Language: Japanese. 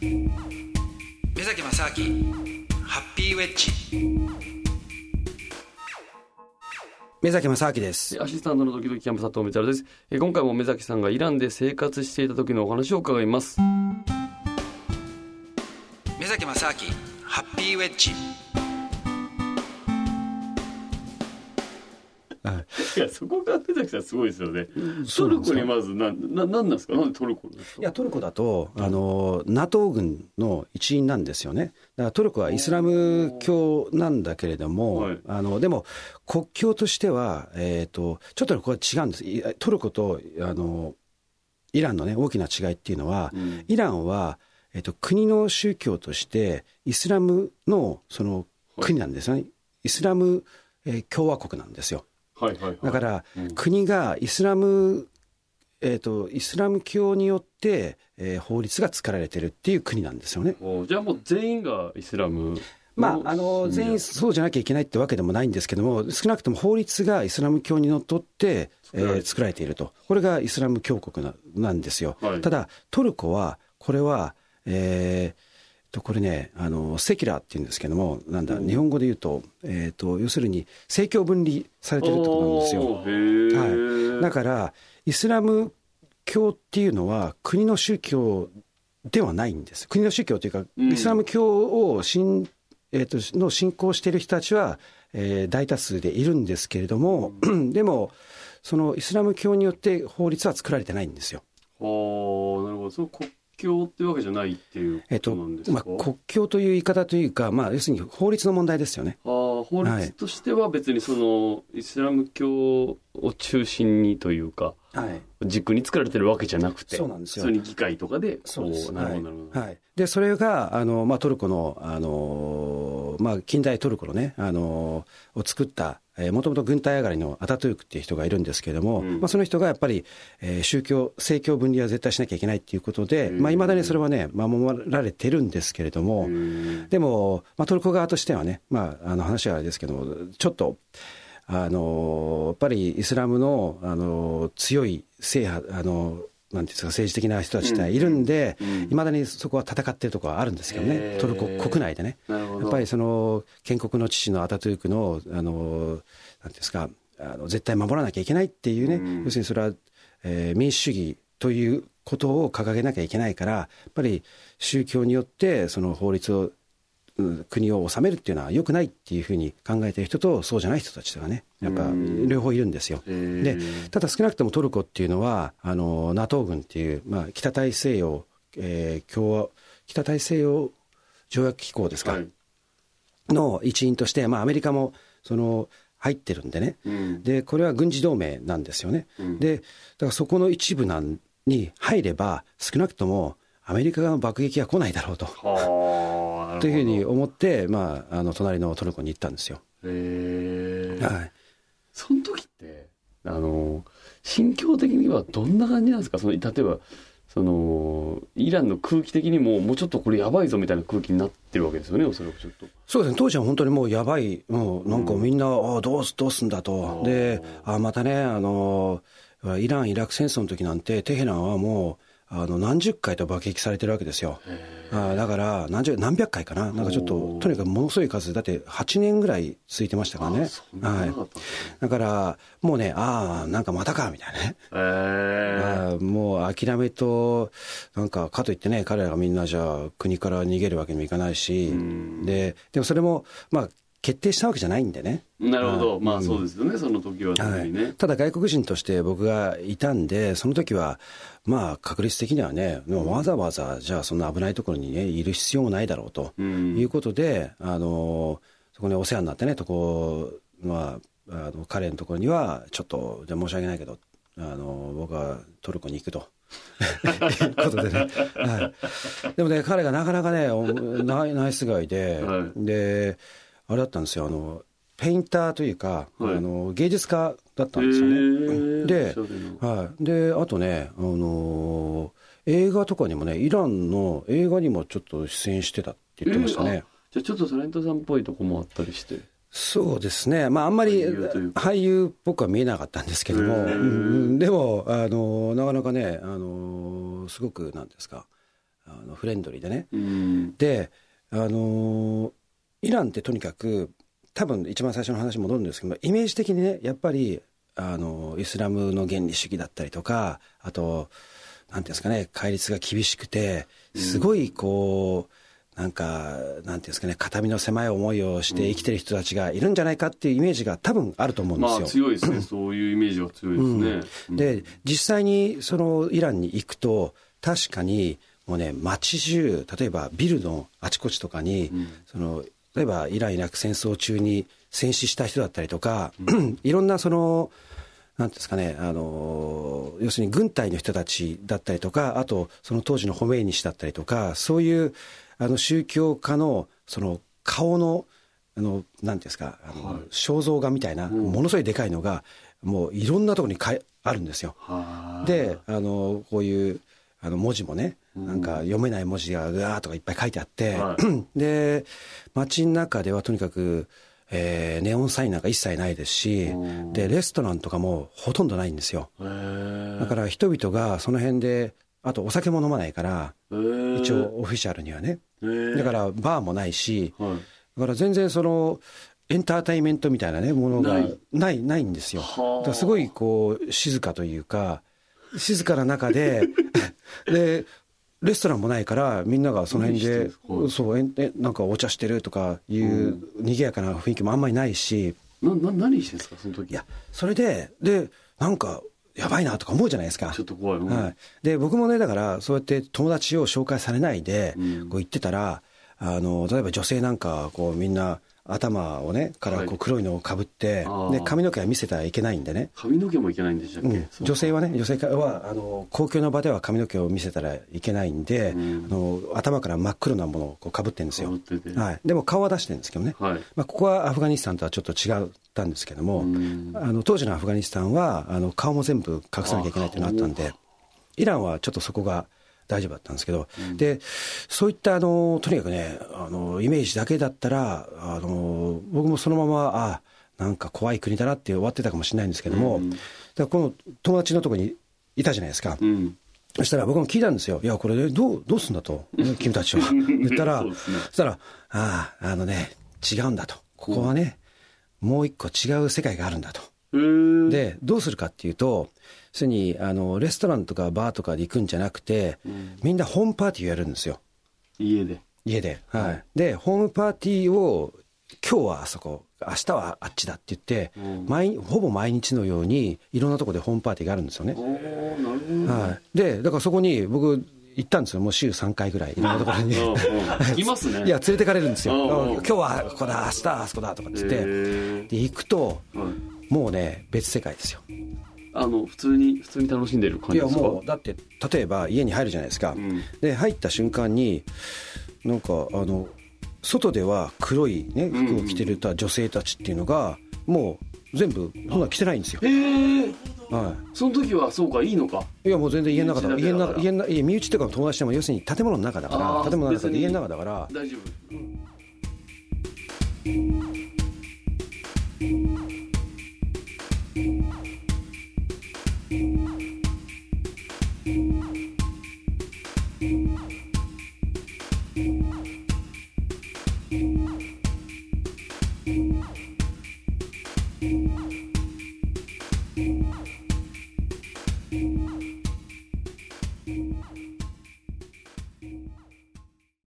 目崎正明ハッピーウェッジ。目崎正明です。アシスタントの時々キャンプ佐藤光です。え今回も目崎さんがイランで生活していた時のお話を伺います。目崎正明ハッピーウェッジいや、そこが出崎さんすごいですよね。トルコにまず、な、な、なんなんですか？なんでトルコいや、トルコだと、あの、NATO 軍の一員なんですよね。だからトルコはイスラム教なんだけれども、はい、あの、でも、国境としては、えっ、ー、と、ちょっとこれ違うんです。トルコと、あの、イランのね、大きな違いっていうのは、うん、イランは、えっ、ー、と、国の宗教として、イスラムの、その、国なんですよね。はい、イスラム、えー、共和国なんですよ。はいはいはい、だから、うん、国がイスラム、えーと、イスラム教によって、えー、法律が作られてるっていう国なんですよね。じゃあもう全員がイスラムまあ、あの全員そうじゃなきゃいけないってわけでもないんですけども、少なくとも法律がイスラム教にのっとって、えー、作られていると、これがイスラム教国ななんですよ。はい、ただ、トルコは、これは、えー、とこれねあのセキュラーっていうんですけどもなんだ、日本語で言うと,、えーと、要するに政教分離されてるってことなんですよ。はい、だからイスラム教っていうのは国の宗教ではないんです。国の宗教というか、イスラム教を信、えーと、の信仰している人たちは、えー、大多数でいるんですけれども、でもそのイスラム教によって法律は作られてないんですよ。あなるほど境ってわけじゃないっていうことなんですか、えっとまあ、国境という言い方というか、まあ、要するに法律の問題ですよね。あ法律としては別にその、イスラム教を中心にというか、はい、軸に作られてるわけじゃなくて、そうなんですよ。普通に議会とかで、そうですなるほど、なるほど。はい。で、それが、あの、まあ、トルコの、あの、まあ、近代トルコのね、あの、を作った、もともと軍隊上がりのアタトゥークっていう人がいるんですけれども、うん、まあ、その人がやっぱり、えー、宗教、政教分離は絶対しなきゃいけないっていうことで、まあ、未だにそれはね、守られてるんですけれども、でも、まあ、トルコ側としてはね、まあ、あの話はあれですけども、ちょっと、あの、やっぱりイスラムの、あの、強い制派、あの、なんていうんですか、政治的な人たちがいるんで、い、ま、だにそこは戦ってるところはあるんですけどね、トルコ国内でね。やっぱりその、建国の父のアタトゥークの、あの、なんですか、あの絶対守らなきゃいけないっていうね、うん、要するにそれは、えー、民主主義ということを掲げなきゃいけないから、やっぱり宗教によってその法律を国を治めるっていうのは良くないっていうふうに考えている人とそうじゃない人たちがねやっぱ両方いるんですよ。でただ少なくともトルコっていうのはあの NATO 軍っていう、まあ、北大西洋、えー、共和北大西洋条約機構ですか、はい、の一員として、まあ、アメリカもその入ってるんでね、うん、でこれは軍事同盟なんですよね。うん、でだからそこの一部なんに入れば少なくともアメリカの爆撃は来ないだろうと。というふうに思って、まあ、あの隣のトルコに行ったんですよ。へはい。その時って、あの、心境的にはどんな感じなんですか？その例えば、その、イランの空気的にも、もうちょっとこれやばいぞみたいな空気になってるわけですよね、おそらくちょっと。そうですね、当時は本当にもうやばい、もうなんかみんな、うん、あどうす、どうすんだと。で、あまたね、あの、イラン・イラク戦争の時なんて、テヘランはもう、あの何十回と爆撃されてるわけですよ。あだから何十何百回かな、なんかちょっと、とにかくものすごい数、だって8年ぐらい続いてましたからね。はい、だ。から、もうね、ああ、なんかまたかみたいなね。えー、もう諦めと、なんかかといってね、彼らがみんなじゃあ国から逃げるわけにもいかないし、ででもそれも、まあ、決定したわけじゃないんでね。なるほど、まあそうですよね、うん、その時はね、はい、ただ外国人として僕がいたんで、その時は、まあ確率的にはね、わざわざじゃあそんな危ないところにね、いる必要もないだろうということで、うん、あの、そこにお世話になってね、とこ、まあ、あの彼のところには、ちょっと、じゃ申し訳ないけど、あの、僕はトルコに行くと。いうことでね、はい、でもね彼がなかなかねナイスガイで、はい、であれだったんですよ。あのペインターというか、はい、あの芸術家だったんですよね。で,、はい、であとね、あの映画とかにもねイランの映画にもちょっと出演してたって言ってましたね。じゃあちょっとタレントさんっぽいとこもあったりして。そうですね、まあ、あんまり俳優っぽくは見えなかったんですけども、うん、でもあのなかなかねあのすごくなんですかあのフレンドリーでね。うん。で、あのーイランってとにかく多分一番最初の話に戻るんですけどイメージ的にねやっぱりあのイスラムの原理主義だったりとかあとなんていうんですかね戒律が厳しくてすごいこう、なんかなんていうんですかね肩身の狭い思いをして生きてる人たちがいるんじゃないかっていうイメージが多分あると思うんでますあよ。強いですね。そういうイメージは強いですね、うん。で実際にそのイランに行くと確かにもうね街中例えばビルのあちこちとかに、その例えばイラン・イラク戦争中に戦死した人だったりとか、いろんなそのなんですかね、あの要するに軍隊の人たちだったりとかあとその当時のホメイニ氏だったりとかそういうあの宗教家のその顔のあのなんですかあの、肖像画みたいな、ものすごいでかいのがもういろんなところにかいあるんですよ。はあであのこういうあの文字もねなんか読めない文字がうわーとかいっぱい書いてあって、は で街の中ではとにかく、えーネオンサインなんか一切ないですしうん。でレストランとかもほとんどないんですよ。だから人々がその辺であとお酒も飲まないからら一応オフィシャルにはね。だだからバーもないしはい。だから全然そのエンターテインメントみたいなねものがない。ないないんですよ。はあ。だすごいこう静かというか静かな中で でレストランもないからみんながその辺でそうなんかお茶してるとかいう賑やかな雰囲気もあんまりないし。なな何してんですかその時？いやそれででなんかやばいなとか思うじゃないですか。ちょっと怖い、うん。はい、で僕もねだからそうやって友達を紹介されないでうん。こう言ってたら、あの例えば女性なんかこうみんな頭をねからはい。こう黒いのをかぶって、あー。で髪の毛は見せたらいけないんでね、髪の毛もいけないんでしたっけ、うん、女性はね女性はあの公共の場では髪の毛を見せたらいけないんで、うん。あの頭から真っ黒なものをこうかぶってるんですよ。はい、でも顔は出してるんですけどね、はい。まあ、ここはアフガニスタンとはちょっと違ったんですけども、うん。あの当時のアフガニスタンはあの顔も全部隠さなきゃいけないっていうのがあったんでイランはちょっとそこが大丈夫だったんですけど、でそういったあのとにかくねあのイメージだけだったらあの僕もそのままあなんか怖い国だなって終わってたかもしれないんですけども、うんだからこの友達のところにいたじゃないですか。うんそしたら僕も聞いたんですよ。いや、これねどう、どうすんだと。君たちは。言ったら、そねそしたら、ああ、あのね、違うんだと。ここはね、もう一個違う世界があるんだと。で、どうするかっていうと、すでに、あの、レストランとかバーとかで行くんじゃなくて、みんなホームパーティーをやるんですよ。家で。家で。はい。で、ホームパーティーを、今日はあそこ、明日はあっちだって言って、うん。毎ほぼ毎日のように、いろんなところでホームパーティーがあるんですよね。おおなるほど、はい、でだからそこに僕行ったんですよ。もう週3回ぐらい いろんなところに。うんうんい。ますね。いや連れてかれるんですよ。うんうん。今日はここだ明日はあそこだとかっつって。で行くとはいもうね別世界ですよ。あの普通に普通に楽しんでる感いやじですか？もうだって例えば家に入るじゃないですか、うん。で入った瞬間になんかあの外では黒い、ね、服を着てるた女性たちっていうのがもう全部そんな着てないんですよ、へえはその時はそうかいいのか？い、いやもう全然家の中だから。家の中家の中いや身内とか友達でも要するに建物の中だから建物の中で家の中だから。大丈夫